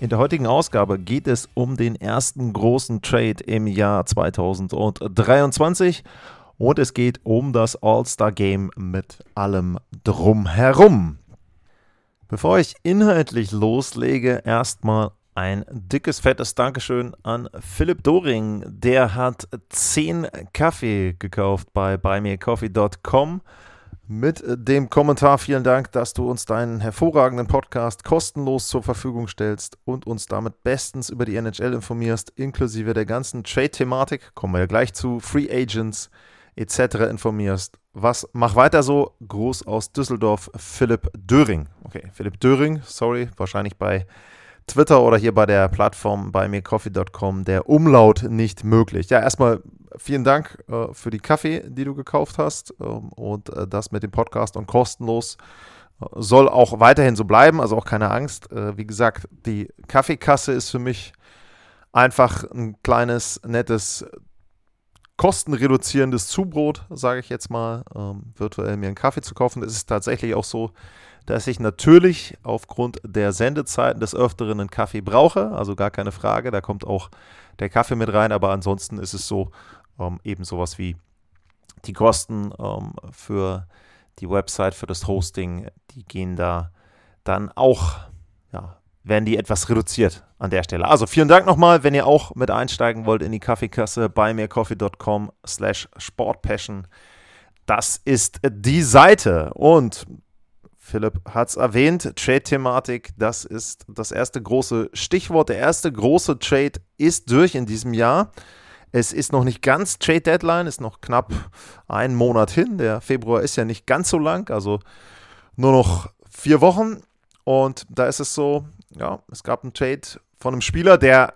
In der heutigen Ausgabe geht es um den ersten großen Trade im Jahr 2023 und es geht um das All-Star Game mit allem drumherum. Bevor ich inhaltlich loslege, erstmal ein dickes, fettes Dankeschön an Philipp Doring. Der hat 10 Kaffee gekauft bei buymeacoffee.com mit dem Kommentar vielen Dank, dass du uns deinen hervorragenden Podcast kostenlos zur Verfügung stellst und uns damit bestens über die NHL informierst, inklusive der ganzen Trade-Thematik, kommen wir ja gleich zu, Free Agents etc. informierst. Was, mach weiter so. Gruß aus Düsseldorf, Philipp Döring. Okay, Philipp Döring, sorry, wahrscheinlich bei Twitter oder hier bei der Plattform bei mircoffee.com der Umlaut nicht möglich. Ja, erstmal vielen Dank äh, für die Kaffee, die du gekauft hast ähm, und äh, das mit dem Podcast und kostenlos äh, soll auch weiterhin so bleiben, also auch keine Angst. Äh, wie gesagt, die Kaffeekasse ist für mich einfach ein kleines, nettes, kostenreduzierendes Zubrot, sage ich jetzt mal, ähm, virtuell mir einen Kaffee zu kaufen. Es ist tatsächlich auch so, dass ich natürlich aufgrund der Sendezeiten des Öfteren einen Kaffee brauche, also gar keine Frage, da kommt auch der Kaffee mit rein, aber ansonsten ist es so, ähm, eben sowas wie die Kosten ähm, für die Website, für das Hosting, die gehen da dann auch, ja, werden die etwas reduziert an der Stelle. Also vielen Dank nochmal, wenn ihr auch mit einsteigen wollt in die Kaffeekasse bei mircoffee.com slash sportpassion. Das ist die Seite und Philipp hat es erwähnt, Trade-Thematik, das ist das erste große Stichwort. Der erste große Trade ist durch in diesem Jahr. Es ist noch nicht ganz Trade Deadline, ist noch knapp einen Monat hin. Der Februar ist ja nicht ganz so lang, also nur noch vier Wochen. Und da ist es so, ja, es gab einen Trade von einem Spieler, der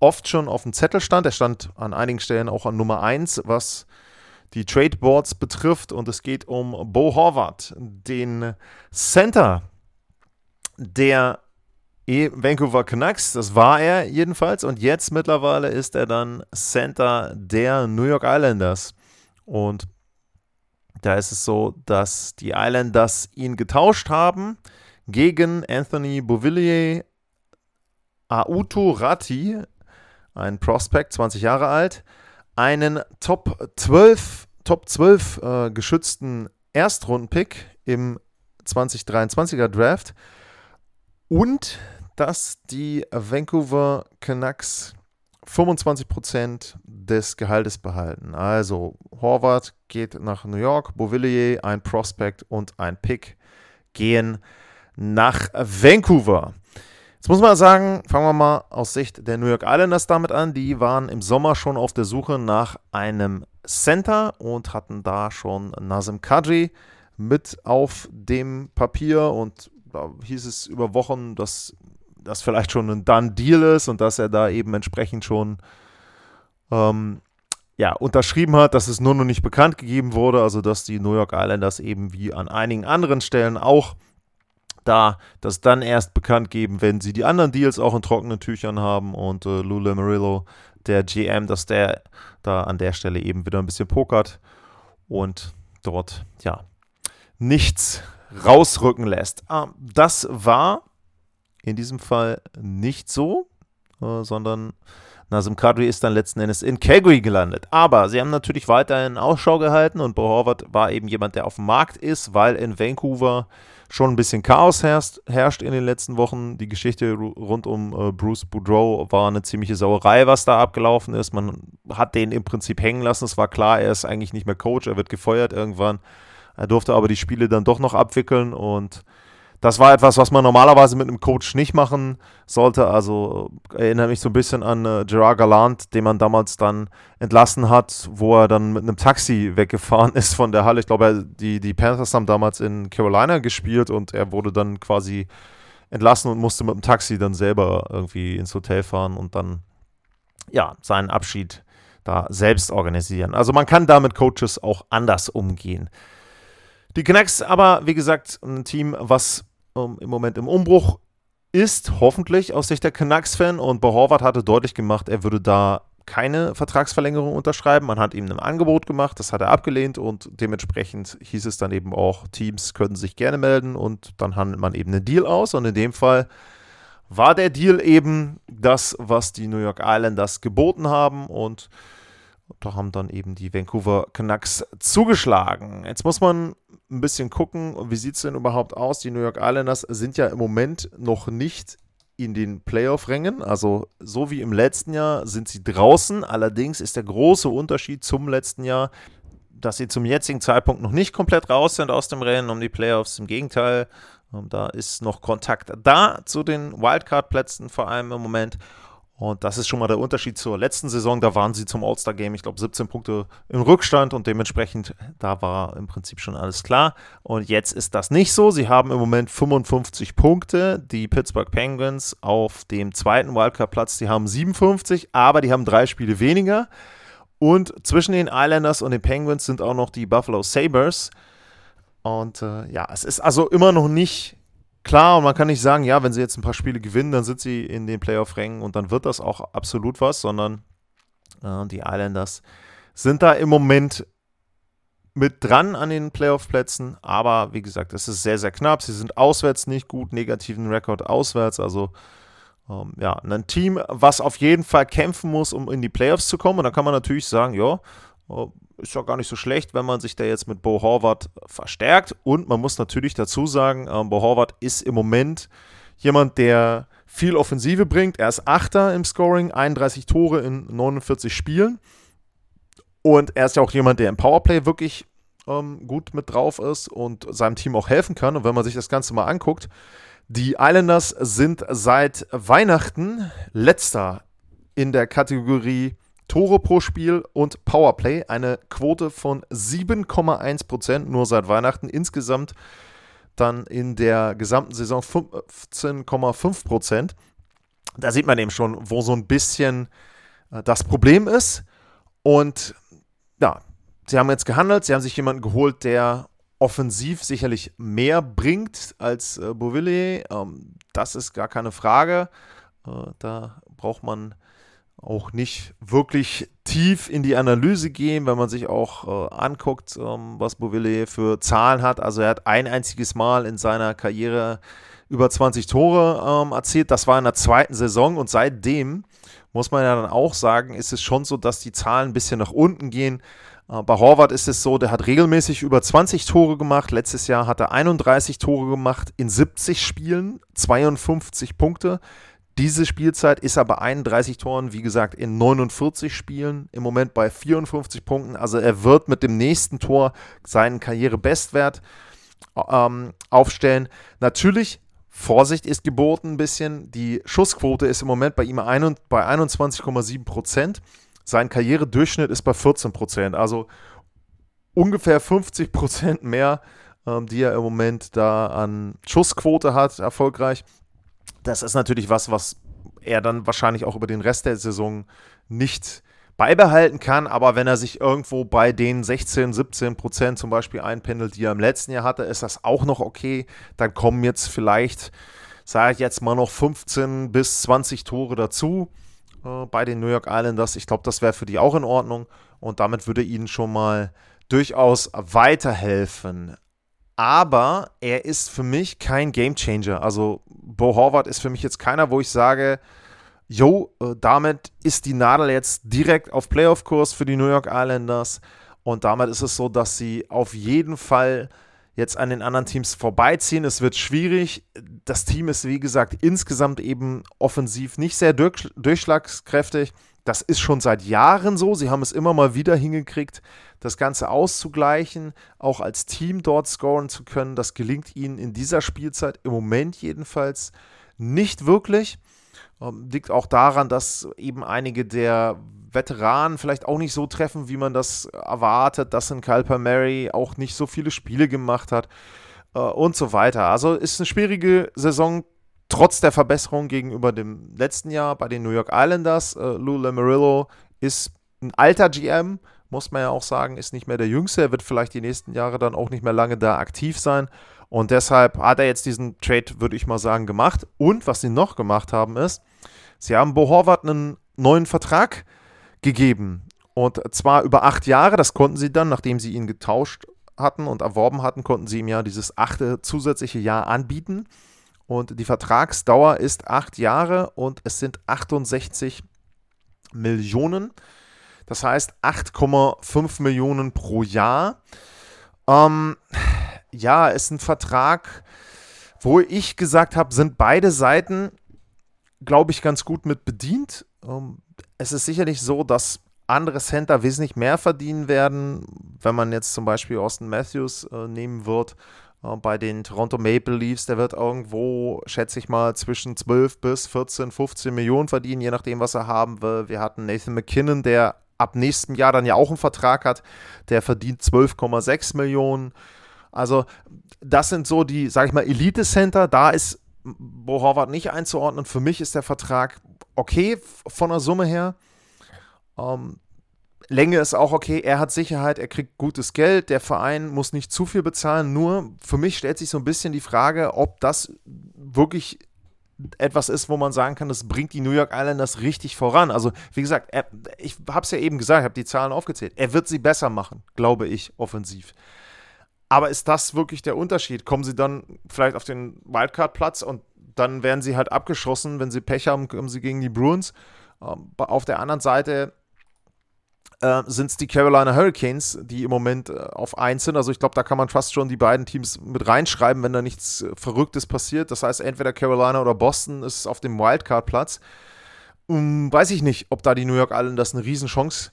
oft schon auf dem Zettel stand. Er stand an einigen Stellen auch an Nummer 1, was die Tradeboards betrifft. Und es geht um Bo Horvath, den Center der Vancouver Canucks. Das war er jedenfalls. Und jetzt mittlerweile ist er dann Center der New York Islanders. Und da ist es so, dass die Islanders ihn getauscht haben gegen Anthony Beauvillier Auto Ratti, ein Prospect, 20 Jahre alt, einen Top 12, Top 12 äh, geschützten Erstrundenpick im 2023er Draft und dass die Vancouver Canucks 25% des Gehaltes behalten. Also Horvath geht nach New York, Beauvillier, ein Prospect und ein Pick gehen nach Vancouver. Jetzt muss man sagen, fangen wir mal aus Sicht der New York Islanders damit an. Die waren im Sommer schon auf der Suche nach einem Center und hatten da schon Nazem Kadri mit auf dem Papier und da hieß es über Wochen, dass das vielleicht schon ein Done Deal ist und dass er da eben entsprechend schon ähm, ja, unterschrieben hat, dass es nur noch nicht bekannt gegeben wurde, also dass die New York Islanders eben wie an einigen anderen Stellen auch da das dann erst bekannt geben, wenn sie die anderen Deals auch in trockenen Tüchern haben und äh, Lou Lamarillo, der GM, dass der da an der Stelle eben wieder ein bisschen pokert und dort ja nichts rausrücken lässt. Ah, das war in diesem Fall nicht so, äh, sondern Nazem Kadri ist dann letzten Endes in Calgary gelandet. Aber sie haben natürlich weiterhin Ausschau gehalten und Bo Horvath war eben jemand, der auf dem Markt ist, weil in Vancouver schon ein bisschen Chaos herrscht, herrscht in den letzten Wochen. Die Geschichte rund um äh, Bruce Boudreau war eine ziemliche Sauerei, was da abgelaufen ist. Man hat den im Prinzip hängen lassen. Es war klar, er ist eigentlich nicht mehr Coach, er wird gefeuert irgendwann. Er durfte aber die Spiele dann doch noch abwickeln und das war etwas, was man normalerweise mit einem Coach nicht machen sollte. Also erinnere mich so ein bisschen an äh, Gerard Gallant, den man damals dann entlassen hat, wo er dann mit einem Taxi weggefahren ist von der Halle. Ich glaube, die, die Panthers haben damals in Carolina gespielt und er wurde dann quasi entlassen und musste mit dem Taxi dann selber irgendwie ins Hotel fahren und dann ja seinen Abschied da selbst organisieren. Also man kann da mit Coaches auch anders umgehen. Die Canucks aber, wie gesagt, ein Team, was ähm, im Moment im Umbruch ist, hoffentlich aus Sicht der Canucks-Fan. Und Bo Horvath hatte deutlich gemacht, er würde da keine Vertragsverlängerung unterschreiben. Man hat ihm ein Angebot gemacht, das hat er abgelehnt und dementsprechend hieß es dann eben auch, Teams können sich gerne melden und dann handelt man eben einen Deal aus. Und in dem Fall war der Deal eben das, was die New York Islanders geboten haben und da haben dann eben die Vancouver Canucks zugeschlagen. Jetzt muss man ein bisschen gucken, wie sieht es denn überhaupt aus? Die New York Islanders sind ja im Moment noch nicht in den Playoff-Rängen. Also so wie im letzten Jahr sind sie draußen. Allerdings ist der große Unterschied zum letzten Jahr, dass sie zum jetzigen Zeitpunkt noch nicht komplett raus sind aus dem Rennen um die Playoffs. Im Gegenteil, ähm, da ist noch Kontakt da zu den Wildcard-Plätzen vor allem im Moment. Und das ist schon mal der Unterschied zur letzten Saison. Da waren sie zum All-Star-Game, ich glaube, 17 Punkte im Rückstand und dementsprechend, da war im Prinzip schon alles klar. Und jetzt ist das nicht so. Sie haben im Moment 55 Punkte. Die Pittsburgh Penguins auf dem zweiten Wildcard-Platz, die haben 57, aber die haben drei Spiele weniger. Und zwischen den Islanders und den Penguins sind auch noch die Buffalo Sabres. Und äh, ja, es ist also immer noch nicht klar und man kann nicht sagen, ja, wenn sie jetzt ein paar Spiele gewinnen, dann sind sie in den Playoff-Rängen und dann wird das auch absolut was, sondern äh, die Islanders sind da im Moment mit dran an den Playoff-Plätzen, aber wie gesagt, es ist sehr, sehr knapp. Sie sind auswärts nicht gut, negativen Rekord auswärts, also ähm, ja, ein Team, was auf jeden Fall kämpfen muss, um in die Playoffs zu kommen. Und dann kann man natürlich sagen, ja, ist ja gar nicht so schlecht, wenn man sich da jetzt mit Bo Horvath verstärkt. Und man muss natürlich dazu sagen, ähm, Bo Horvath ist im Moment jemand, der viel Offensive bringt. Er ist Achter im Scoring, 31 Tore in 49 Spielen. Und er ist ja auch jemand, der im Powerplay wirklich ähm, gut mit drauf ist und seinem Team auch helfen kann. Und wenn man sich das Ganze mal anguckt, die Islanders sind seit Weihnachten letzter in der Kategorie Tore pro Spiel und Powerplay. Eine Quote von 7,1% nur seit Weihnachten. Insgesamt dann in der gesamten Saison 15,5% Da sieht man eben schon, wo so ein bisschen äh, das Problem ist. Und ja, sie haben jetzt gehandelt. Sie haben sich jemanden geholt, der offensiv sicherlich mehr bringt als äh, Bovillier. Ähm, das ist gar keine Frage. Äh, da braucht man auch nicht wirklich tief in die Analyse gehen, wenn man sich auch äh, anguckt, ähm, was Bouville für Zahlen hat. Also er hat ein einziges Mal in seiner Karriere über 20 Tore ähm, erzielt. Das war in der zweiten Saison und seitdem muss man ja dann auch sagen, ist es schon so, dass die Zahlen ein bisschen nach unten gehen. Äh, bei Horvath ist es so, der hat regelmäßig über 20 Tore gemacht. Letztes Jahr hat er 31 Tore gemacht in 70 Spielen, 52 Punkte. Diese Spielzeit ist er bei 31 Toren, wie gesagt, in 49 Spielen, im Moment bei 54 Punkten. Also er wird mit dem nächsten Tor seinen Karrierebestwert ähm, aufstellen. Natürlich, Vorsicht ist geboten ein bisschen. Die Schussquote ist im Moment bei ihm ein, bei 21,7 Prozent. Sein Karrieredurchschnitt ist bei 14 Prozent. Also ungefähr 50 Prozent mehr, ähm, die er im Moment da an Schussquote hat, erfolgreich das ist natürlich was, was er dann wahrscheinlich auch über den Rest der Saison nicht beibehalten kann. Aber wenn er sich irgendwo bei den 16, 17 Prozent zum Beispiel einpendelt, die er im letzten Jahr hatte, ist das auch noch okay. Dann kommen jetzt vielleicht, sage ich jetzt mal noch 15 bis 20 Tore dazu äh, bei den New York Islanders. Ich glaube, das wäre für die auch in Ordnung. Und damit würde ihnen schon mal durchaus weiterhelfen aber er ist für mich kein Gamechanger. Also Bo Horvath ist für mich jetzt keiner, wo ich sage, yo, äh, damit ist die Nadel jetzt direkt auf Playoff-Kurs für die New York Islanders. Und damit ist es so, dass sie auf jeden Fall jetzt an den anderen Teams vorbeiziehen. Es wird schwierig. Das Team ist, wie gesagt, insgesamt eben offensiv nicht sehr durchschlagskräftig. Das ist schon seit Jahren so. Sie haben es immer mal wieder hingekriegt, das Ganze auszugleichen, auch als Team dort scoren zu können. Das gelingt ihnen in dieser Spielzeit im Moment jedenfalls nicht wirklich. Ähm, liegt auch daran, dass eben einige der Veteranen vielleicht auch nicht so treffen, wie man das erwartet, dass ein Kyle Mary auch nicht so viele Spiele gemacht hat äh, und so weiter. Also ist eine schwierige Saison trotz der Verbesserung gegenüber dem letzten Jahr bei den New York Islanders, äh, Lou Lamarillo ist ein alter GM, muss man ja auch sagen, ist nicht mehr der Jüngste. Er wird vielleicht die nächsten Jahre dann auch nicht mehr lange da aktiv sein. Und deshalb hat er jetzt diesen Trade, würde ich mal sagen, gemacht. Und was sie noch gemacht haben, ist, sie haben Bo Horvath einen neuen Vertrag gegeben. Und zwar über acht Jahre. Das konnten sie dann, nachdem sie ihn getauscht hatten und erworben hatten, konnten sie ihm ja dieses achte zusätzliche Jahr anbieten. Und die Vertragsdauer ist acht Jahre und es sind 68 Millionen. Das heißt 8,5 Millionen pro Jahr. Ähm, ja, ist ein Vertrag, wo ich gesagt habe, sind beide Seiten, glaube ich, ganz gut mit bedient. Ähm, es ist sicherlich so, dass andere Center wesentlich mehr verdienen werden, wenn man jetzt zum Beispiel Austin Matthews äh, nehmen wird. Äh, bei den Toronto Maple Leafs, der wird irgendwo, schätze ich mal, zwischen 12 bis 14, 15 Millionen verdienen, je nachdem, was er haben will. Wir hatten Nathan McKinnon, der ab nächstem Jahr dann ja auch einen Vertrag hat, der verdient 12,6 Millionen. Also das sind so die, sage ich mal, Elite-Center. Da ist Bo Horvath nicht einzuordnen. Für mich ist der Vertrag okay von der Summe her. Ähm, Länge ist auch okay, er hat Sicherheit, er kriegt gutes Geld, der Verein muss nicht zu viel bezahlen. Nur für mich stellt sich so ein bisschen die Frage, ob das wirklich etwas ist, wo man sagen kann, das bringt die New York Islanders richtig voran. Also, wie gesagt, er, ich habe es ja eben gesagt, ich habe die Zahlen aufgezählt. Er wird sie besser machen, glaube ich, offensiv. Aber ist das wirklich der Unterschied? Kommen sie dann vielleicht auf den Wildcard-Platz und dann werden sie halt abgeschossen, wenn sie Pech haben, kommen sie gegen die Bruins. Ähm, auf der anderen Seite äh, sind es die Carolina Hurricanes, die im Moment äh, auf 1 sind. Also ich glaube, da kann man fast schon die beiden Teams mit reinschreiben, wenn da nichts äh, Verrücktes passiert. Das heißt, entweder Carolina oder Boston ist auf dem Wildcard-Platz. Um, weiß ich nicht, ob da die New York Islanders eine Riesenchance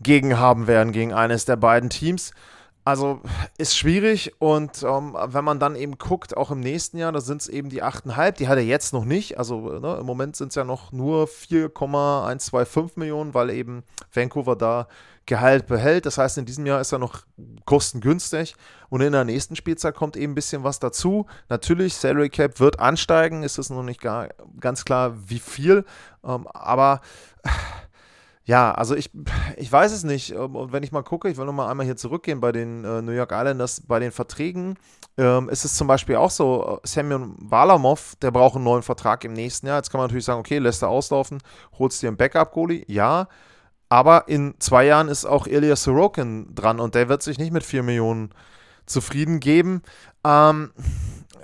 gegen haben werden, gegen eines der beiden Teams. Also ist schwierig und ähm, wenn man dann eben guckt, auch im nächsten Jahr, da sind es eben die 8,5, die hat er jetzt noch nicht. Also ne, im Moment sind es ja noch nur 4,125 Millionen, weil eben Vancouver da Gehalt behält. Das heißt, in diesem Jahr ist er noch kostengünstig und in der nächsten Spielzeit kommt eben ein bisschen was dazu. Natürlich, Salary Cap wird ansteigen, ist es noch nicht gar, ganz klar, wie viel, ähm, aber ja, also ich, ich weiß es nicht. Ähm, und wenn ich mal gucke, ich will nochmal einmal hier zurückgehen bei den äh, New York Islanders, bei den Verträgen, ähm, ist es zum Beispiel auch so, äh, Semyon Walamov, der braucht einen neuen Vertrag im nächsten Jahr. Jetzt kann man natürlich sagen, okay, lässt er auslaufen, holst dir einen Backup-Goalie, ja. Aber in zwei Jahren ist auch Ilya Sorokin dran und der wird sich nicht mit 4 Millionen zufrieden geben. Ähm,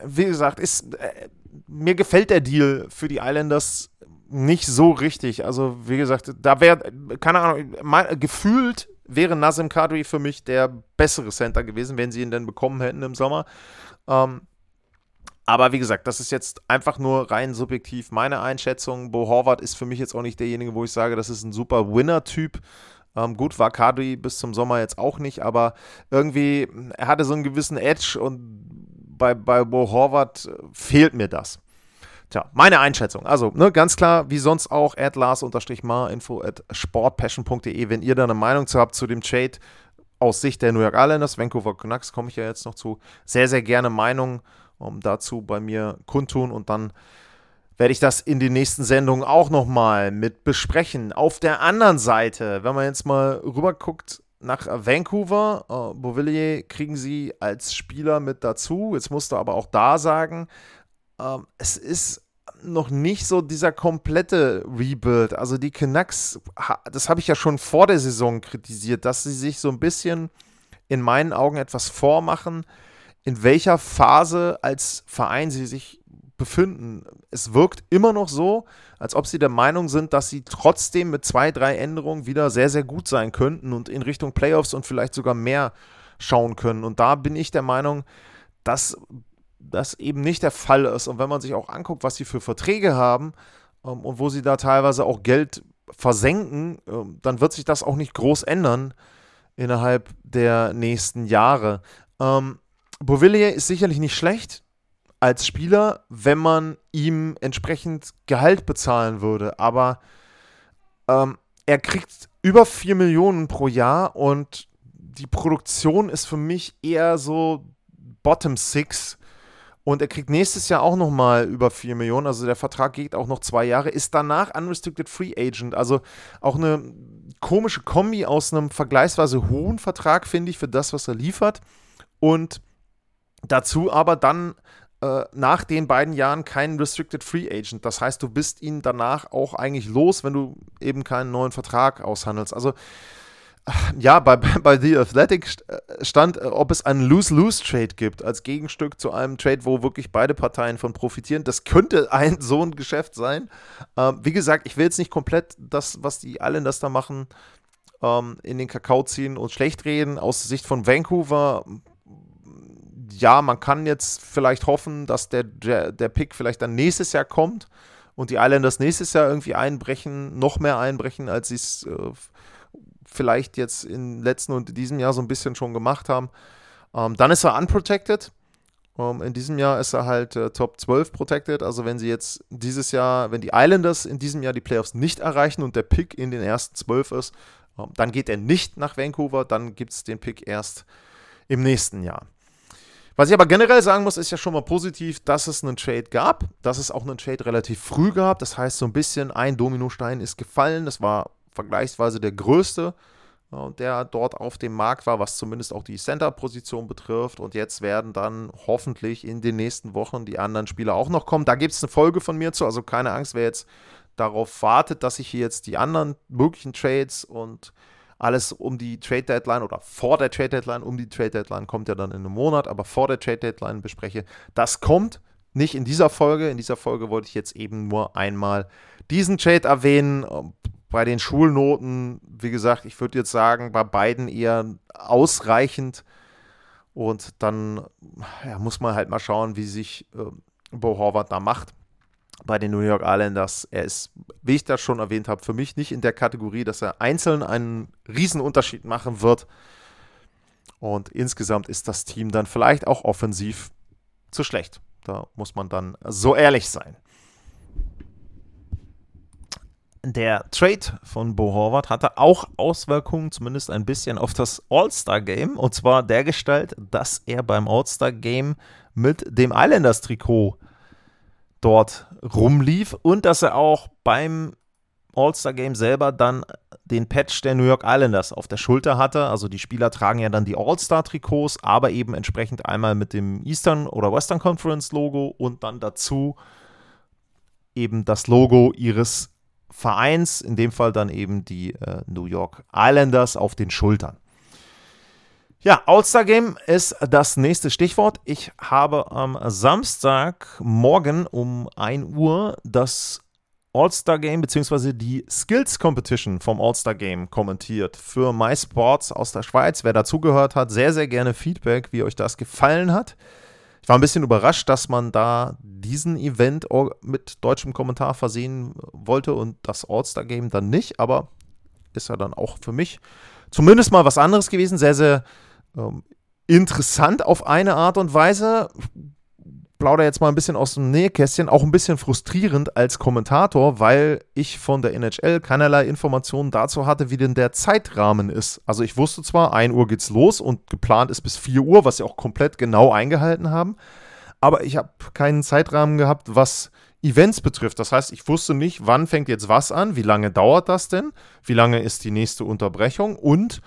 wie gesagt, ist, äh, mir gefällt der Deal für die Islanders nicht so richtig. Also, wie gesagt, da wäre, keine Ahnung, mal, gefühlt wäre Nazim Kadri für mich der bessere Center gewesen, wenn sie ihn denn bekommen hätten im Sommer. Ähm, aber wie gesagt, das ist jetzt einfach nur rein subjektiv meine Einschätzung. Bo Horvath ist für mich jetzt auch nicht derjenige, wo ich sage, das ist ein super Winner-Typ. Ähm, gut, war Kadri bis zum Sommer jetzt auch nicht, aber irgendwie, er hatte so einen gewissen Edge und bei, bei Bo Horvath fehlt mir das. Tja, meine Einschätzung. Also, ne, ganz klar, wie sonst auch, at lars-mar-info at sportpassion.de, wenn ihr da eine Meinung zu habt zu dem Trade aus Sicht der New York Islanders, Vancouver Canucks, komme ich ja jetzt noch zu. Sehr, sehr gerne Meinung um, dazu bei mir kundtun und dann werde ich das in den nächsten Sendungen auch nochmal mit besprechen. Auf der anderen Seite, wenn man jetzt mal rüber guckt nach Vancouver, äh, Beauvillier kriegen sie als Spieler mit dazu. Jetzt musst du aber auch da sagen, ähm, es ist noch nicht so dieser komplette Rebuild. Also die Canucks, das habe ich ja schon vor der Saison kritisiert, dass sie sich so ein bisschen in meinen Augen etwas vormachen, in welcher Phase als Verein sie sich befinden. Es wirkt immer noch so, als ob sie der Meinung sind, dass sie trotzdem mit zwei, drei Änderungen wieder sehr, sehr gut sein könnten und in Richtung Playoffs und vielleicht sogar mehr schauen können. Und da bin ich der Meinung, dass das eben nicht der Fall ist. Und wenn man sich auch anguckt, was sie für Verträge haben ähm, und wo sie da teilweise auch Geld versenken, ähm, dann wird sich das auch nicht groß ändern innerhalb der nächsten Jahre. Ähm, Bovillier ist sicherlich nicht schlecht als Spieler, wenn man ihm entsprechend Gehalt bezahlen würde, aber ähm, er kriegt über 4 Millionen pro Jahr und die Produktion ist für mich eher so Bottom Six und er kriegt nächstes Jahr auch nochmal über 4 Millionen. Also der Vertrag geht auch noch zwei Jahre. Ist danach Unrestricted Free Agent. Also auch eine komische Kombi aus einem vergleichsweise hohen Vertrag, finde ich, für das, was er liefert. Und dazu aber dann äh, nach den beiden Jahren kein Restricted Free Agent. Das heißt, du bist ihn danach auch eigentlich los, wenn du eben keinen neuen Vertrag aushandelst. Also ja, bei, bei The Athletic äh, stand, äh, ob es einen Lose-Lose-Trade gibt, als Gegenstück zu einem Trade, wo wirklich beide Parteien von profitieren. Das könnte ein so ein Geschäft sein. Ähm, wie gesagt, ich will jetzt nicht komplett das, was die Islanders da machen, ähm, in den Kakao ziehen und schlecht reden. Aus Sicht von Vancouver ja, man kann jetzt vielleicht hoffen, dass der, der, der Pick vielleicht dann nächstes Jahr kommt und die Islanders nächstes Jahr irgendwie einbrechen, noch mehr einbrechen, als sie es äh, vielleicht jetzt im letzten und diesem Jahr so ein bisschen schon gemacht haben. Ähm, dann ist er unprotected. Ähm, in diesem Jahr ist er halt äh, Top 12 protected. Also wenn sie jetzt dieses Jahr, wenn die Islanders in diesem Jahr die Playoffs nicht erreichen und der Pick in den ersten 12 ist, ähm, dann geht er nicht nach Vancouver, dann gibt es den Pick erst im nächsten Jahr. Was ich aber generell sagen muss, ist ja schon mal positiv, dass es einen Trade gab, dass es auch einen Trade relativ früh gab. Das heißt, so ein bisschen ein Dominostein ist gefallen. Das war vergleichsweise der größte, der dort auf dem Markt war, was zumindest auch die Center-Position betrifft. Und jetzt werden dann hoffentlich in den nächsten Wochen die anderen Spieler auch noch kommen. Da gibt es eine Folge von mir zu, also keine Angst, wer jetzt darauf wartet, dass ich hier jetzt die anderen möglichen Trades und alles um die Trade Deadline oder vor der Trade Deadline, um die Trade Deadline kommt ja dann in einem Monat, aber vor der Trade Deadline bespreche. Das kommt nicht in dieser Folge. In dieser Folge wollte ich jetzt eben nur einmal diesen Trade erwähnen. Bei den Schulnoten, wie gesagt, ich würde jetzt sagen, bei beiden eher ausreichend. Und dann ja, muss man halt mal schauen, wie sich äh, Bo Horvath da macht bei den New York Islanders. Er ist, wie ich das schon erwähnt habe, für mich nicht in der Kategorie, dass er einzeln einen Riesenunterschied machen wird. Und insgesamt ist das Team dann vielleicht auch offensiv zu schlecht. Da muss man dann so ehrlich sein. Der Trade von Bo Horvath hatte auch Auswirkungen, zumindest ein bisschen, auf das All-Star-Game. Und zwar der Gestalt, dass er beim All-Star-Game mit dem Islanders-Trikot dort rumlief und dass er auch beim All-Star-Game selber dann den Patch der New York Islanders auf der Schulter hatte. Also die Spieler tragen ja dann die All-Star-Trikots, aber eben entsprechend einmal mit dem Eastern oder Western Conference-Logo und dann dazu eben das Logo ihres Vereins, in dem Fall dann eben die äh, New York Islanders auf den Schultern. Ja, All-Star Game ist das nächste Stichwort. Ich habe am Samstagmorgen um 1 Uhr das All-Star Game bzw. die Skills Competition vom All-Star Game kommentiert für MySports aus der Schweiz. Wer dazugehört hat, sehr, sehr gerne Feedback, wie euch das gefallen hat. Ich war ein bisschen überrascht, dass man da diesen Event mit deutschem Kommentar versehen wollte und das All-Star Game dann nicht, aber ist ja dann auch für mich zumindest mal was anderes gewesen. Sehr, sehr ähm, interessant auf eine Art und Weise. Plauder jetzt mal ein bisschen aus dem Nähkästchen, auch ein bisschen frustrierend als Kommentator, weil ich von der NHL keinerlei Informationen dazu hatte, wie denn der Zeitrahmen ist. Also ich wusste zwar, 1 Uhr geht's los und geplant ist bis 4 Uhr, was sie auch komplett genau eingehalten haben, aber ich habe keinen Zeitrahmen gehabt, was Events betrifft. Das heißt, ich wusste nicht, wann fängt jetzt was an, wie lange dauert das denn, wie lange ist die nächste Unterbrechung und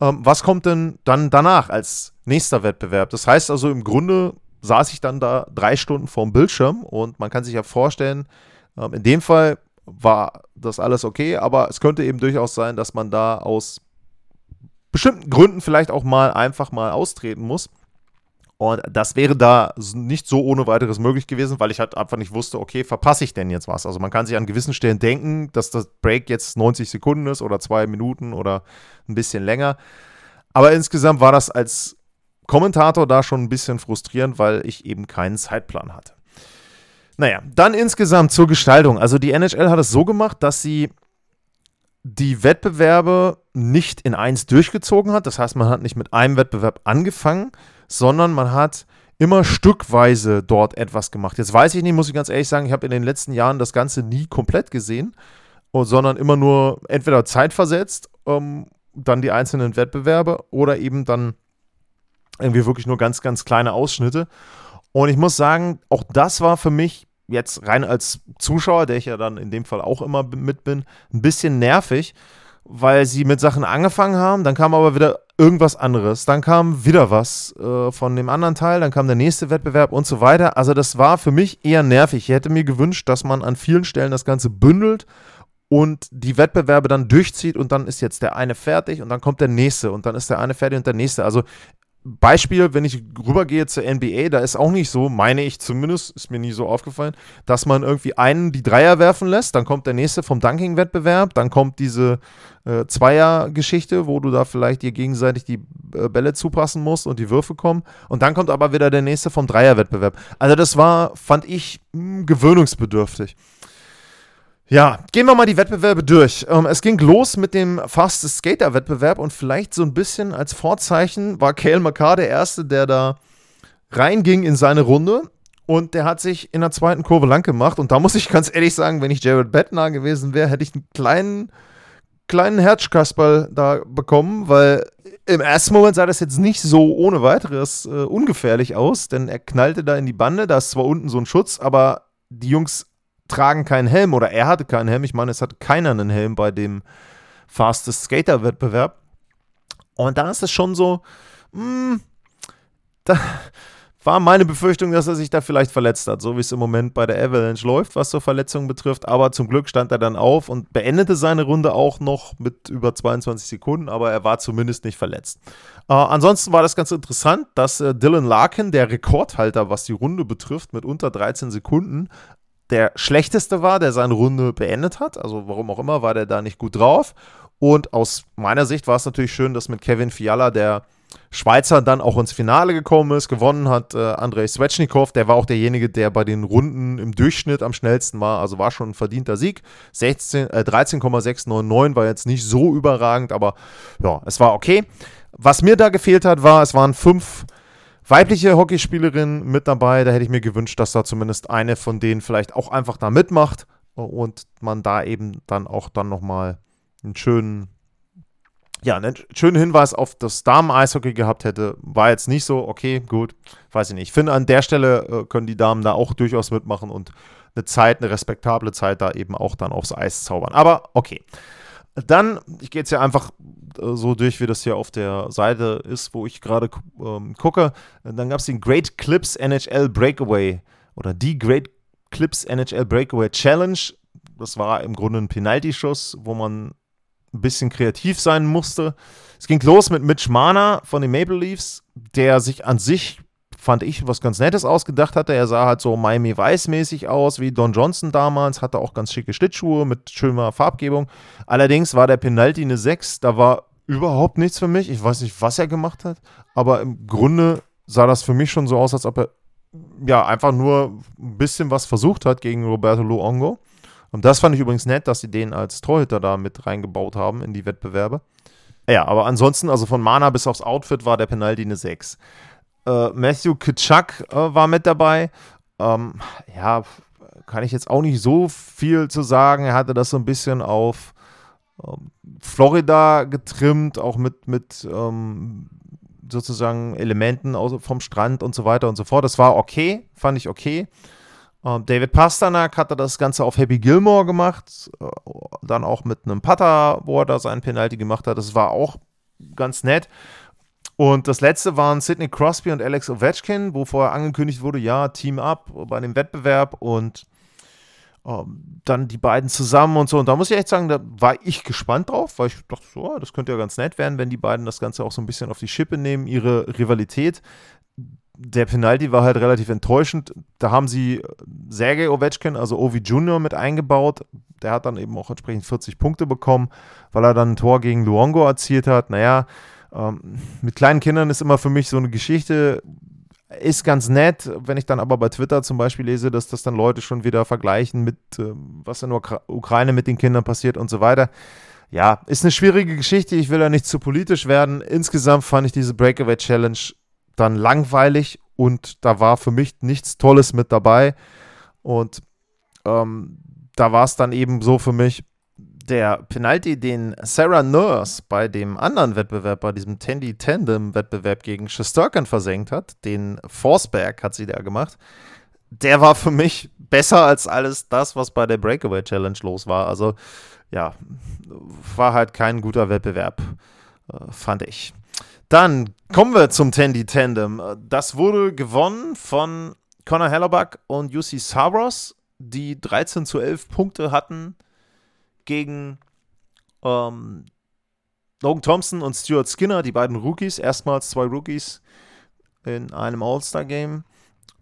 ähm, was kommt denn dann danach als nächster Wettbewerb? Das heißt also, im Grunde saß ich dann da drei Stunden vorm Bildschirm und man kann sich ja vorstellen, ähm, in dem Fall war das alles okay, aber es könnte eben durchaus sein, dass man da aus bestimmten Gründen vielleicht auch mal einfach mal austreten muss. Und das wäre da nicht so ohne weiteres möglich gewesen, weil ich halt einfach nicht wusste, okay, verpasse ich denn jetzt was? Also man kann sich an gewissen Stellen denken, dass das Break jetzt 90 Sekunden ist oder zwei Minuten oder ein bisschen länger. Aber insgesamt war das als Kommentator da schon ein bisschen frustrierend, weil ich eben keinen Zeitplan hatte. Naja, dann insgesamt zur Gestaltung. Also die NHL hat es so gemacht, dass sie die Wettbewerbe nicht in eins durchgezogen hat. Das heißt, man hat nicht mit einem Wettbewerb angefangen, sondern man hat immer stückweise dort etwas gemacht. Jetzt weiß ich nicht, muss ich ganz ehrlich sagen, ich habe in den letzten Jahren das Ganze nie komplett gesehen, sondern immer nur entweder zeitversetzt, ähm, dann die einzelnen Wettbewerbe oder eben dann irgendwie wirklich nur ganz, ganz kleine Ausschnitte. Und ich muss sagen, auch das war für mich jetzt rein als Zuschauer, der ich ja dann in dem Fall auch immer mit bin, ein bisschen nervig, weil sie mit Sachen angefangen haben. Dann kam aber wieder irgendwas anderes. Dann kam wieder was äh, von dem anderen Teil. Dann kam der nächste Wettbewerb und so weiter. Also das war für mich eher nervig. Ich hätte mir gewünscht, dass man an vielen Stellen das Ganze bündelt und die Wettbewerbe dann durchzieht und dann ist jetzt der eine fertig und dann kommt der nächste und dann ist der eine fertig und der nächste. Also Beispiel, wenn ich rübergehe zur NBA, da ist auch nicht so, meine ich zumindest, ist mir nie so aufgefallen, dass man irgendwie einen die Dreier werfen lässt, dann kommt der nächste vom Dunking-Wettbewerb, dann kommt diese äh, Zweier-Geschichte, wo du da vielleicht dir gegenseitig die äh, Bälle zupassen musst und die Würfe kommen und dann kommt aber wieder der nächste vom Dreier-Wettbewerb. Also das war, fand ich, mh, hm, gewöhnungsbedürftig. Ja, gehen wir mal die Wettbewerbe durch. Ähm, es ging los mit dem Fastest Skater-Wettbewerb und vielleicht so ein bisschen als Vorzeichen war Cale McCarr der Erste, der da reinging in seine Runde und der hat sich in der zweiten Kurve lang gemacht. Und da muss ich ganz ehrlich sagen, wenn ich Jared Bettner gewesen wäre, hätte ich einen kleinen, kleinen Herzkasperl da bekommen, weil im ersten Moment sah das jetzt nicht so ohne weiteres äh, ungefährlich aus, denn er knallte da in die Bande. Da ist zwar unten so ein Schutz, aber die Jungs tragen keinen Helm oder er hatte keinen Helm. Ich meine, es hatte keiner einen Helm bei dem Fastest Skater Wettbewerb. Und da ist es schon so, mh, hm, da war meine Befürchtung, dass er sich da vielleicht verletzt hat, so wie es im Moment bei der Avalanche läuft, was so Verletzungen betrifft. Aber zum Glück stand er dann auf und beendete seine Runde auch noch mit über 22 Sekunden, aber er war zumindest nicht verletzt. Äh, ansonsten war das ganz interessant, dass äh, Dylan Larkin, der Rekordhalter, was die Runde betrifft, mit unter 13 Sekunden, der schlechteste war, der seine Runde beendet hat. Also warum auch immer, war der da nicht gut drauf. Und aus meiner Sicht war es natürlich schön, dass mit Kevin Fiala der Schweizer dann auch ins Finale gekommen ist. Gewonnen hat äh, Andrei Svechnikov, der war auch derjenige, der bei den Runden im Durchschnitt am schnellsten war. Also war schon ein verdienter Sieg. äh, 13,699 war jetzt nicht so überragend, aber ja, es war okay. Was mir da gefehlt hat, war, es waren fünf weibliche Hockeyspielerin mit dabei. Da hätte ich mir gewünscht, dass da zumindest eine von denen vielleicht auch einfach da mitmacht und man da eben dann auch dann nochmal einen schönen, ja, einen schönen Hinweis auf das Damen-Eishockey gehabt hätte. War jetzt nicht so, okay, gut, weiß ich nicht. Ich finde, an der Stelle äh, können die Damen da auch durchaus mitmachen und eine Zeit, eine respektable Zeit da eben auch dann aufs Eis zaubern. Aber okay. Dann, ich gehe jetzt ja einfach äh, so durch, wie das hier auf der Seite ist, wo ich gerade ähm, gucke. Dann gab es den Great Clips NHL Breakaway oder die Great Clips NHL Breakaway Challenge. Das war im Grunde ein Penalty-Schuss, wo man ein bisschen kreativ sein musste. Es ging los mit Mitch Mana von den Maple Leafs, der sich an sich fand ich, was ganz Nettes ausgedacht hatte. Er sah halt so Miami Weiß-mäßig aus, wie Don Johnson damals, hatte auch ganz schicke Schlittschuhe mit schöner Farbgebung. Allerdings war der Penalty eine 6, da war überhaupt nichts für mich. Ich weiß nicht, was er gemacht hat, aber im Grunde sah das für mich schon so aus, als ob er ja einfach nur ein bisschen was versucht hat gegen Roberto Luongo. Und das fand ich übrigens nett, dass sie den als Torhüter da mit reingebaut haben in die Wettbewerbe. Ja, aber ansonsten, also von Mana bis aufs Outfit war der Penalty eine 6. Äh, Matthew Kitschak äh, war mit dabei. Ähm, ja, kann ich jetzt auch nicht so viel zu sagen. Er hatte das so ein bisschen auf ähm, Florida getrimmt, auch mit, mit ähm, sozusagen Elementen aus, vom Strand und so weiter und so fort. Das war okay, fand ich okay. Ähm, David Pasternak hatte das Ganze auf Happy Gilmore gemacht, äh, dann auch mit einem Putter, wo er da seinen Penalty gemacht hat. Das war auch ganz nett. Und das letzte waren Sidney Crosby und Alex Ovechkin, wo vorher angekündigt wurde, ja, Team Up bei dem Wettbewerb und ähm, dann die beiden zusammen und so. Und da muss ich echt sagen, da war ich gespannt drauf, weil ich dachte, so, das könnte ja ganz nett werden, wenn die beiden das Ganze auch so ein bisschen auf die Schippe nehmen, ihre Rivalität. Der Penalty war halt relativ enttäuschend. Da haben sie Sergei Ovechkin, also Ovi Junior, mit eingebaut. Der hat dann eben auch entsprechend 40 Punkte bekommen, weil er dann ein Tor gegen Luongo erzielt hat. Naja, ähm, mit kleinen Kindern ist immer für mich so eine Geschichte, ist ganz nett, wenn ich dann aber bei Twitter zum Beispiel lese, dass das dann Leute schon wieder vergleichen mit, äh, was in der Ukraine mit den Kindern passiert und so weiter. Ja, ist eine schwierige Geschichte. Ich will da nicht zu politisch werden. Insgesamt fand ich diese Breakaway Challenge dann langweilig und da war für mich nichts Tolles mit dabei. Und ähm, da war es dann eben so für mich, der Penalty, den Sarah Nurse bei dem anderen Wettbewerb, bei diesem Tandy Tandem Wettbewerb gegen Shesterkin versenkt hat, den Forsberg hat sie da gemacht, der war für mich besser als alles das, was bei der Breakaway Challenge los war. Also ja, war halt kein guter Wettbewerb, äh, fand ich. Dann kommen wir zum Tandy Tandem. Das wurde gewonnen von Conor Hellerback und UC Saros, die 13 zu 11 Punkte hatten gegen ähm, Logan Thompson und Stuart Skinner, die beiden Rookies, erstmals zwei Rookies in einem All-Star-Game.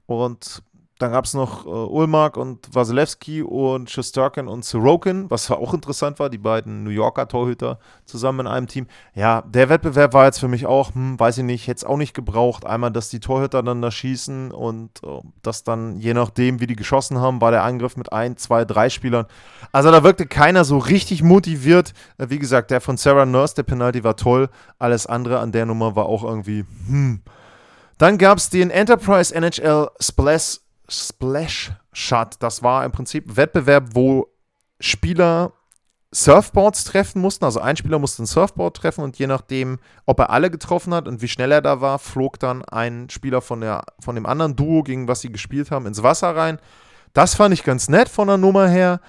Und dann gab es noch äh, Ulmark und Wasilewski und Shostakin und Sorokin, was auch interessant war, die beiden New Yorker Torhüter zusammen in einem Team. Ja, der Wettbewerb war jetzt für mich auch, hm, weiß ich nicht, hätte es auch nicht gebraucht. Einmal, dass die Torhüter dann da schießen und äh, das dann, je nachdem, wie die geschossen haben, war der Angriff mit ein, zwei, drei Spielern. Also da wirkte keiner so richtig motiviert. Äh, wie gesagt, der von Sarah Nurse, der Penalty war toll. Alles andere an der Nummer war auch irgendwie, hm. Dann gab es den Enterprise NHL Splash Splash Shot. Das war im Prinzip Wettbewerb, wo Spieler Surfboards treffen mussten. Also ein Spieler musste ein Surfboard treffen und je nachdem, ob er alle getroffen hat und wie schnell er da war, flog dann ein Spieler von, der, von dem anderen Duo, gegen was sie gespielt haben, ins Wasser rein. Das fand ich ganz nett von der Nummer her.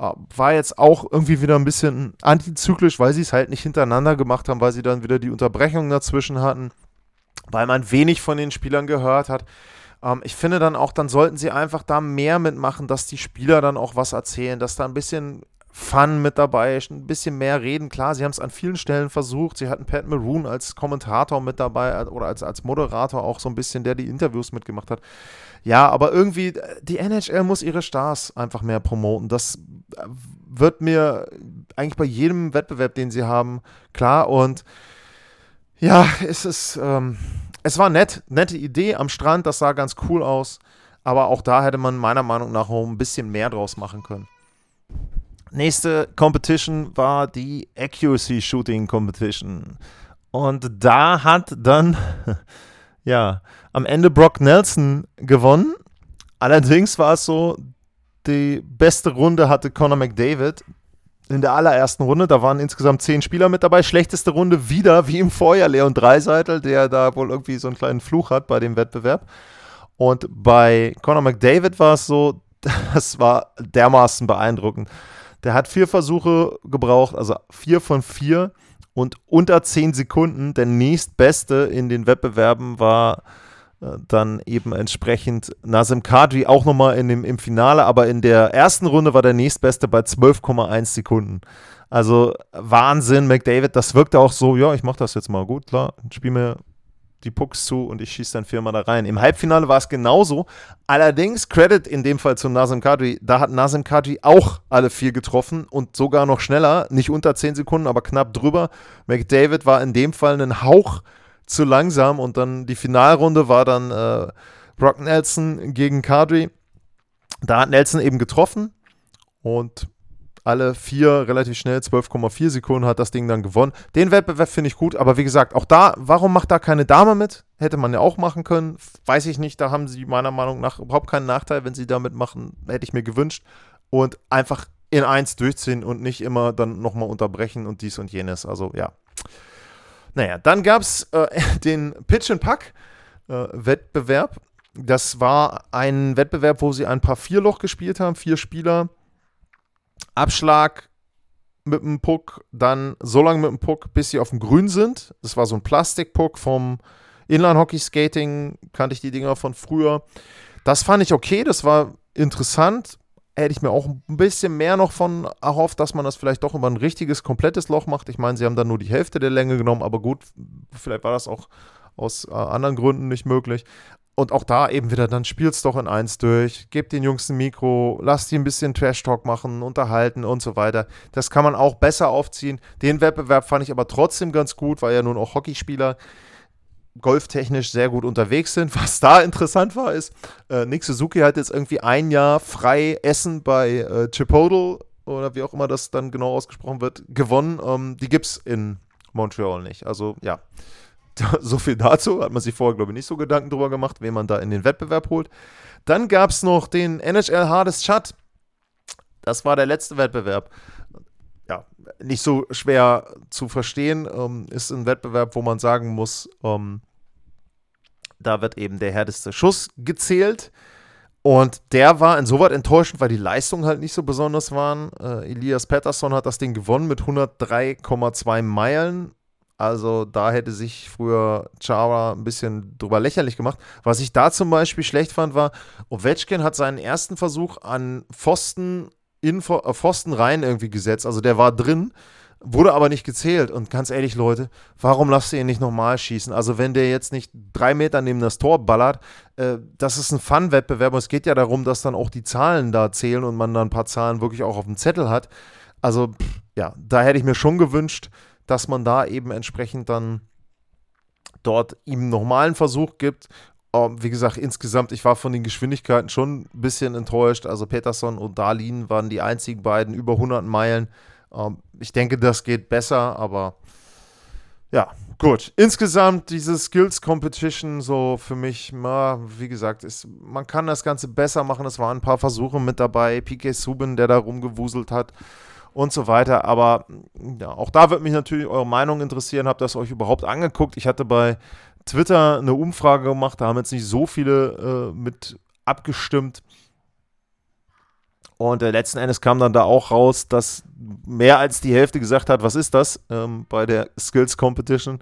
Äh, war jetzt auch irgendwie wieder ein bisschen antizyklisch, weil sie es halt nicht hintereinander gemacht haben, weil sie dann wieder die Unterbrechung dazwischen hatten, weil man wenig von den Spielern gehört hat. Ähm, ich finde dann auch, dann sollten sie einfach da mehr mitmachen, dass die Spieler dann auch was erzählen, dass da ein bisschen Fun mit dabei ist, ein bisschen mehr reden. Klar, sie haben es an vielen Stellen versucht. Sie hatten Pat Maroon als Kommentator mit dabei äh, oder als, als Moderator auch so ein bisschen, der die Interviews mitgemacht hat. Ja, aber irgendwie, äh, die NHL muss ihre Stars einfach mehr promoten. Das äh, wird mir eigentlich bei jedem Wettbewerb, den sie haben, klar. Und ja, es ist, ähm, es war nett, nette Idee am Strand, das sah ganz cool aus. Aber auch da hätte man meiner Meinung nach ein bisschen mehr draus machen können. Nächste Competition war die Accuracy Shooting Competition. Und da hat dann, ja, am Ende Brock Nelson gewonnen. Allerdings war es so, die beste Runde hatte Conor McDavid in der allerersten Runde. Da waren insgesamt zehn Spieler mit dabei. Schlechteste Runde wieder, wie im Vorjahr, Leon Dreiseitel, der da wohl irgendwie so einen kleinen Fluch hat bei dem Wettbewerb. Und bei Conor McDavid war es so, das war dermaßen beeindruckend. Der hat vier Versuche gebraucht, also vier von vier und unter zehn Sekunden. Der nächstbeste in den Wettbewerben war dann eben entsprechend Nazim Kadri auch nochmal in dem, im Finale, aber in der ersten Runde war der nächstbeste bei 12,1 Sekunden. Also Wahnsinn, McDavid, das wirkte auch so, ja, ich mach das jetzt mal gut, klar, spiel mir die Pucks zu und ich schieße dann viermal da rein. Im Halbfinale war es genauso. Allerdings, Credit in dem Fall zu Nazim Kadri, da hat Nazim Kadri auch alle vier getroffen und sogar noch schneller, nicht unter 10 Sekunden, aber knapp drüber. McDavid war in dem Fall einen Hauch zu langsam und dann die Finalrunde war dann äh, Brock Nelson gegen Kadri. Da hat Nelson eben getroffen und alle vier relativ schnell, 12,4 Sekunden hat das Ding dann gewonnen. Den Wettbewerb finde ich gut, aber wie gesagt, auch da, warum macht da keine Dame mit? Hätte man ja auch machen können, weiß ich nicht. Da haben sie meiner Meinung nach überhaupt keinen Nachteil, wenn sie damit machen, hätte ich mir gewünscht. Und einfach in eins durchziehen und nicht immer dann nochmal unterbrechen und dies und jenes. Also ja. Naja, dann gab es äh, den Pitch and Pack äh, Wettbewerb. Das war ein Wettbewerb, wo sie ein paar Vierloch gespielt haben, vier Spieler. Abschlag mit dem Puck, dann so lange mit dem Puck, bis sie auf dem Grün sind. Das war so ein Plastikpuck vom Inline-Hockey-Skating, kannte ich die Dinger von früher. Das fand ich okay, das war interessant hätte ich mir auch ein bisschen mehr noch von erhofft, dass man das vielleicht doch über ein richtiges, komplettes Loch macht. Ich meine, sie haben dann nur die Hälfte der Länge genommen, aber gut, vielleicht war das auch aus äh, anderen Gründen nicht möglich. Und auch da eben wieder, dann spiel's doch in eins durch, gebt den Jungs ein Mikro, lasst die ein bisschen Trash-Talk machen, unterhalten und so weiter. Das kann man auch besser aufziehen. Den Wettbewerb fand ich aber trotzdem ganz gut, weil ja nun auch Hockeyspieler golftechnisch sehr gut unterwegs sind. Was da interessant war, ist, äh, Nick Suzuki hat jetzt irgendwie ein Jahr frei Essen bei äh, Chipotle oder wie auch immer das dann genau ausgesprochen wird, gewonnen. Ähm, die gibt es in Montreal nicht. Also ja, so viel dazu. Hat man sich vorher, glaube ich, nicht so Gedanken drüber gemacht, wen man da in den Wettbewerb holt. Dann gab es noch den NHL Hardest Shot. Das war der letzte Wettbewerb. Ja, nicht so schwer zu verstehen. Ähm, ist ein Wettbewerb, wo man sagen muss, ähm, da wird eben der härteste Schuss gezählt. Und der war insoweit enttäuschend, weil die Leistungen halt nicht so besonders waren. Äh, Elias Pettersson hat das Ding gewonnen mit 103,2 Meilen. Also da hätte sich früher Chara ein bisschen drüber lächerlich gemacht. Was ich da zum Beispiel schlecht fand, war, Ovechkin hat seinen ersten Versuch an Pfosten, in äh, Pfosten rein irgendwie gesetzt. Also der war drin Wurde aber nicht gezählt. Und ganz ehrlich, Leute, warum lasst ihr ihn nicht nochmal schießen? Also, wenn der jetzt nicht drei Meter neben das Tor ballert, äh, das ist ein Fun-Wettbewerb. Und es geht ja darum, dass dann auch die Zahlen da zählen und man dann ein paar Zahlen wirklich auch auf dem Zettel hat. Also, pff, ja, da hätte ich mir schon gewünscht, dass man da eben entsprechend dann dort ihm nochmal einen Versuch gibt. Um, ähm, wie gesagt, insgesamt, ich war von den Geschwindigkeiten schon ein bisschen enttäuscht. Also Peterson und Darlin waren die einzigen beiden über 100 Meilen. Ähm, ich denke, das geht besser, aber ja, gut. Insgesamt diese Skills Competition so für mich, na, wie gesagt, ist, man kann das Ganze besser machen. Es waren ein paar Versuche mit dabei. PK Subin, der da rumgewuselt hat und so weiter. Aber ja, auch da würde mich natürlich eure Meinung interessieren. Habt ihr das euch überhaupt angeguckt? Ich hatte bei Twitter eine Umfrage gemacht. Da haben jetzt nicht so viele äh, mit abgestimmt. Und äh, letzten Endes kam dann da auch raus, dass mehr als die Hälfte gesagt hat, was ist das ähm, bei der Skills Competition.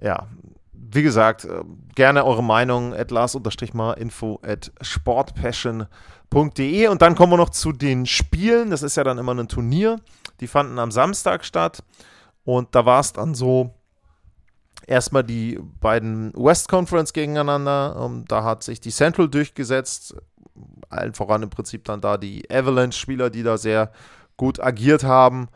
Ja, wie gesagt, äh, gerne eure Meinung at lars-info at sportpassion.de und dann kommen wir noch zu den Spielen. Das ist ja dann immer ein Turnier. Die fanden am Samstag statt und da war es dann so, erstmal die beiden West Conference gegeneinander. Ähm, da hat sich die Central durchgesetzt allen voran im Prinzip dann da die Avalanche-Spieler, die da sehr gut agiert haben.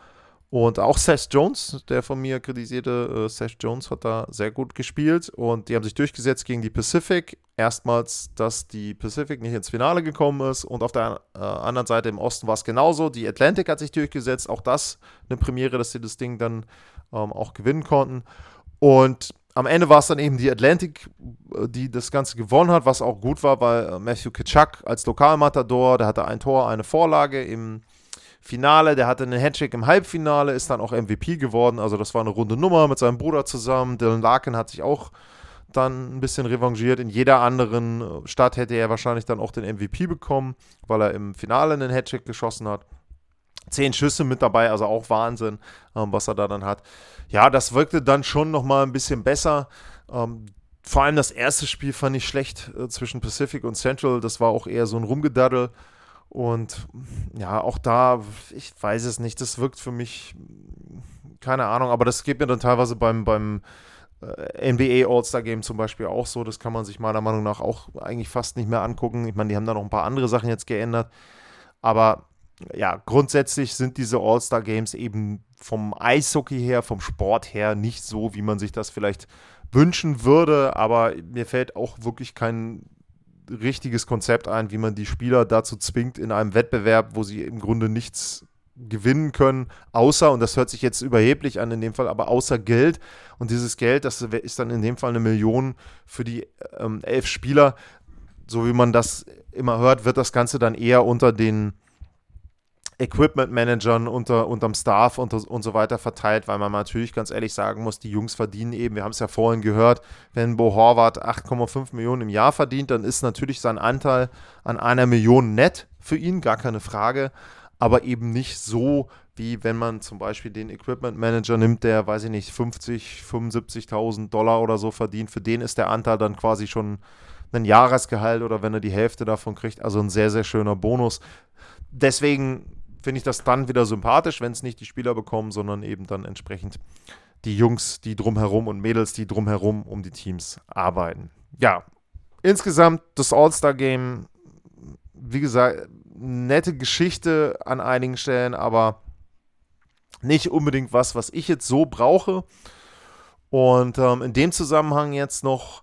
Und auch Seth Jones, der von mir kritisierte äh, Seth Jones, hat da sehr gut gespielt und die haben sich durchgesetzt gegen die Pacific. Erstmals, dass die Pacific nicht ins Finale gekommen ist und auf der äh, anderen Seite im Osten war es genauso. Die Atlantic hat sich durchgesetzt, auch das eine Premiere, dass sie das Ding dann ähm, auch gewinnen konnten. Und am Ende war es dann eben die Atlantic, äh, die das Ganze gewonnen hat, was auch gut war, weil äh, Matthew Kitschak als Lokalmatador, der hatte ein Tor, eine Vorlage im Finale, der hatte einen Handshake im Halbfinale, ist dann auch MVP geworden. Also das war eine runde Nummer mit seinem Bruder zusammen. Dylan Larkin hat sich auch dann ein bisschen revanchiert. In jeder anderen äh, Stadt hätte er wahrscheinlich dann auch den MVP bekommen, weil er im Finale einen Hattrick geschossen hat. Zehn Schüsse mit dabei, also auch Wahnsinn, ähm, was er da dann hat. Ja, das wirkte dann schon nochmal ein bisschen besser. Ähm, vor allem das erste Spiel fand ich schlecht äh, zwischen Pacific und Central. Das war auch eher so ein Rumgedaddel. Und ja, auch da, ich weiß es nicht, das wirkt für mich, keine Ahnung, aber das geht mir dann teilweise beim, beim äh, NBA All-Star Game zum Beispiel auch so. Das kann man sich meiner Meinung nach auch eigentlich fast nicht mehr angucken. Ich meine, die haben da noch ein paar andere Sachen jetzt geändert. Aber ja, grundsätzlich sind diese All-Star-Games eben vom Eishockey her, vom Sport her nicht so, wie man sich das vielleicht wünschen würde, aber mir fällt auch wirklich kein richtiges Konzept ein, wie man die Spieler dazu zwingt, in einem Wettbewerb, wo sie im Grunde nichts gewinnen können, außer, und das hört sich jetzt überheblich an in dem Fall, aber außer Geld. Und dieses Geld, das ist dann in dem Fall eine Million für die ähm, elf Spieler. So wie man das immer hört, wird das Ganze dann eher unter den Equipment-Managern unter, unterm Staff und, und so weiter verteilt, weil man natürlich ganz ehrlich sagen muss, die Jungs verdienen eben, wir haben es ja vorhin gehört, wenn Bo Horvath 8,5 Millionen im Jahr verdient, dann ist natürlich sein Anteil an einer Million nett für ihn, gar keine Frage, aber eben nicht so, wie wenn man zum Beispiel den Equipment Manager nimmt, der, weiß ich nicht, 50, 75.000 Dollar oder so verdient, für den ist der Anteil dann quasi schon ein Jahresgehalt oder wenn er die Hälfte davon kriegt, also ein sehr, sehr schöner Bonus. Deswegen finde ich das dann wieder sympathisch, wenn es nicht die Spieler bekommen, sondern eben dann entsprechend die Jungs, die drumherum und Mädels, die drumherum um die Teams arbeiten. Ja, insgesamt das All-Star-Game, wie gesagt, nette Geschichte an einigen Stellen, aber nicht unbedingt was, was ich jetzt so brauche. Und ähm, in dem Zusammenhang jetzt noch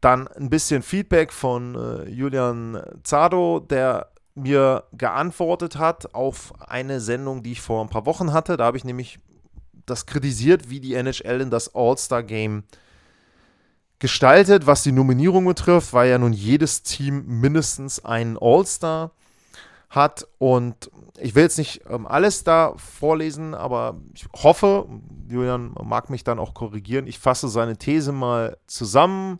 dann ein bisschen Feedback von äh, Julian Zado, der mir geantwortet hat auf eine Sendung, die ich vor ein paar Wochen hatte. Da habe ich nämlich das kritisiert, wie die NHL in das All-Star-Game gestaltet, was die Nominierung betrifft, weil ja nun jedes Team mindestens einen All-Star hat. Und ich will jetzt nicht ähm, alles da vorlesen, aber ich hoffe, Julian mag mich dann auch korrigieren, ich fasse seine These mal zusammen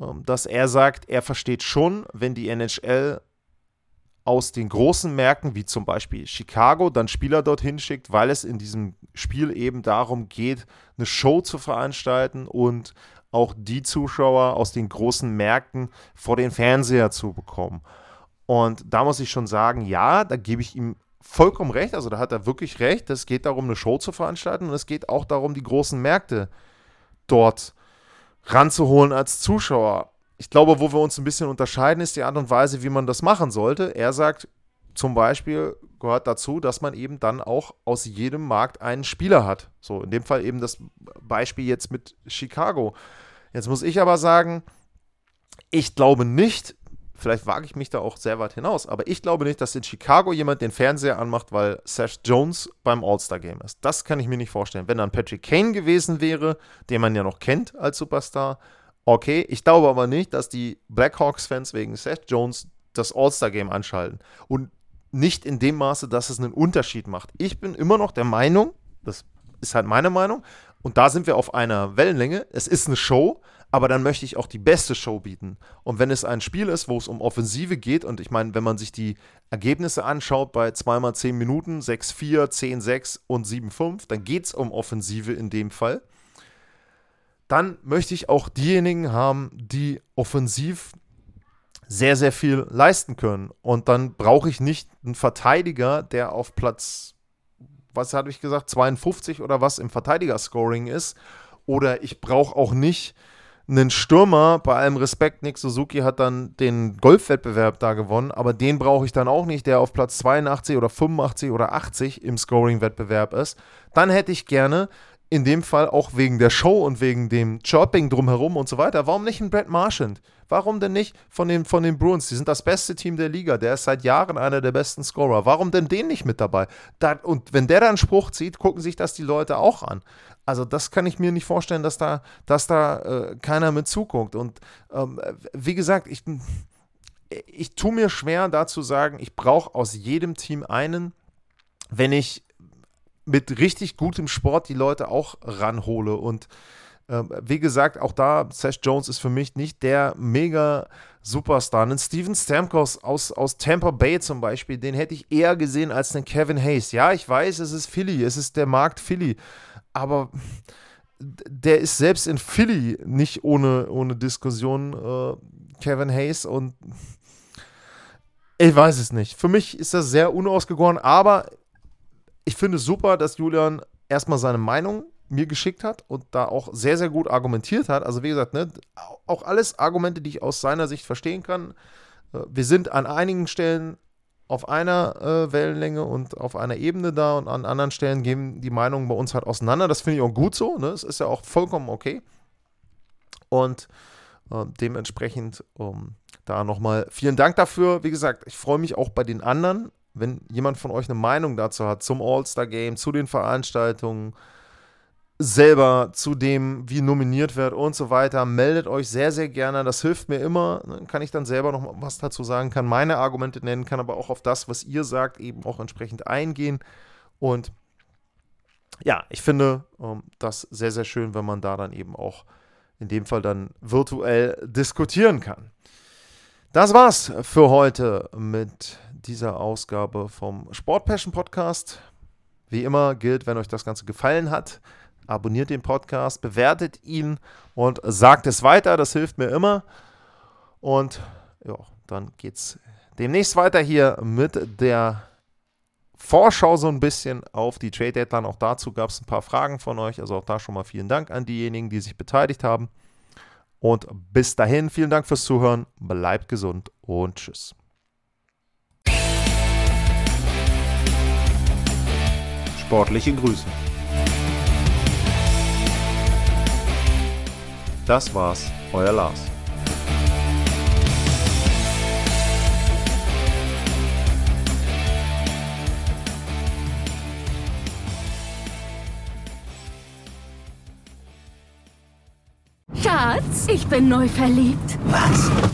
ähm, dass er sagt, er versteht schon, wenn die NHL aus den großen Märkten, wie zum Beispiel Chicago, dann Spieler dorthin schickt, weil es in diesem Spiel eben darum geht, eine Show zu veranstalten und auch die Zuschauer aus den großen Märkten vor den Fernseher zu bekommen. Und da muss ich schon sagen, ja, da gebe ich ihm vollkommen recht. Also da hat er wirklich recht. Es geht darum, eine Show zu veranstalten und es geht auch darum, die großen Märkte dort ranzuholen als Zuschauer ich glaube, wo wir uns ein bisschen unterscheiden, ist die Art und Weise, wie man das machen sollte. Er sagt zum Beispiel, gehört dazu, dass man eben dann auch aus jedem Markt einen Spieler hat. So, in dem Fall eben das Beispiel jetzt mit Chicago. Jetzt muss ich aber sagen, ich glaube nicht, vielleicht wage ich mich da auch sehr weit hinaus, aber ich glaube nicht, dass in Chicago jemand den Fernseher anmacht, weil Seth Jones beim All-Star-Game ist. Das kann ich mir nicht vorstellen. Wenn dann Patrick Kane gewesen wäre, den man ja noch kennt als Superstar, Okay, ich glaube aber nicht, dass die Blackhawks-Fans wegen Seth Jones das All-Star-Game anschalten. Und nicht in dem Maße, dass es einen Unterschied macht. Ich bin immer noch der Meinung, das ist halt meine Meinung, und da sind wir auf einer Wellenlänge. Es ist eine Show, aber dann möchte ich auch die beste Show bieten. Und wenn es ein Spiel ist, wo es um Offensive geht, und ich meine, wenn man sich die Ergebnisse anschaut bei 2x10 Minuten, 6-4, 10-6 und 7-5, dann geht es um Offensive in dem Fall dann möchte ich auch diejenigen haben, die offensiv sehr, sehr viel leisten können. Und dann brauche ich nicht einen Verteidiger, der auf Platz, was habe ich gesagt, 52 oder was im Verteidiger-Scoring ist. Oder ich brauche auch nicht einen Stürmer, bei allem Respekt, Nick Suzuki hat dann den Golfwettbewerb da gewonnen, aber den brauche ich dann auch nicht, der auf Platz 82 oder 85 oder 80 im Scoring-Wettbewerb ist. Dann hätte ich gerne in dem Fall auch wegen der Show und wegen dem Chirping drumherum und so weiter. Warum nicht ein Brad Marchand? Warum denn nicht von den, von den Bruins? Die sind das beste Team der Liga. Der ist seit Jahren einer der besten Scorer. Warum denn den nicht mit dabei? Da, und wenn der da einen Spruch zieht, gucken sich das die Leute auch an. Also das kann ich mir nicht vorstellen, dass da, dass da äh, keiner mit zuguckt. Und ähm, wie gesagt, ich, ich tue mir schwer, da zu sagen, ich brauche aus jedem Team einen, wenn ich mit richtig gutem Sport die Leute auch ranhole. Und äh, wie gesagt, auch da, Seth Jones ist für mich nicht der mega Superstar. Einen Steven Stamkos aus, aus Tampa Bay zum Beispiel, den hätte ich eher gesehen als einen Kevin Hayes. Ja, ich weiß, es ist Philly, es ist der Markt Philly, aber der ist selbst in Philly nicht ohne, ohne Diskussion äh, Kevin Hayes und ich weiß es nicht. Für mich ist das sehr unausgegoren, aber ich finde es super, dass Julian erstmal seine Meinung mir geschickt hat und da auch sehr, sehr gut argumentiert hat. Also wie gesagt, ne, auch alles Argumente, die ich aus seiner Sicht verstehen kann. Äh, wir sind an einigen Stellen auf einer äh, Wellenlänge und auf einer Ebene da und an anderen Stellen gehen die Meinungen bei uns halt auseinander. Das finde ich auch gut so. Ne? Das ist ja auch vollkommen okay. Und äh, dementsprechend ähm, da nochmal vielen Dank dafür. Wie gesagt, ich freue mich auch bei den anderen wenn jemand von euch eine Meinung dazu hat zum All-Star-Game, zu den Veranstaltungen, selber zu dem, wie nominiert wird und so weiter, meldet euch sehr, sehr gerne. Das hilft mir immer. Dann kann ich dann selber noch was dazu sagen, kann meine Argumente nennen, kann aber auch auf das, was ihr sagt, eben auch entsprechend eingehen. Und ja, ich finde ähm, das sehr, sehr schön, wenn man da dann eben auch in dem Fall dann virtuell diskutieren kann. Das war's für heute mit dieser Ausgabe vom Sport Passion Podcast. Wie immer gilt, wenn euch das Ganze gefallen hat, abonniert den Podcast, bewertet ihn und sagt es weiter. Das hilft mir immer. Und ja, dann geht's demnächst weiter hier mit der Vorschau so ein bisschen auf die Trade Deadline. Auch dazu gab es ein paar Fragen von euch. Also auch da schon mal vielen Dank an diejenigen, die sich beteiligt haben. Und bis dahin, vielen Dank fürs Zuhören. Bleibt gesund und tschüss. Sportliche Grüße. Das war's, euer Lars. Schatz, ich bin neu verliebt. Was?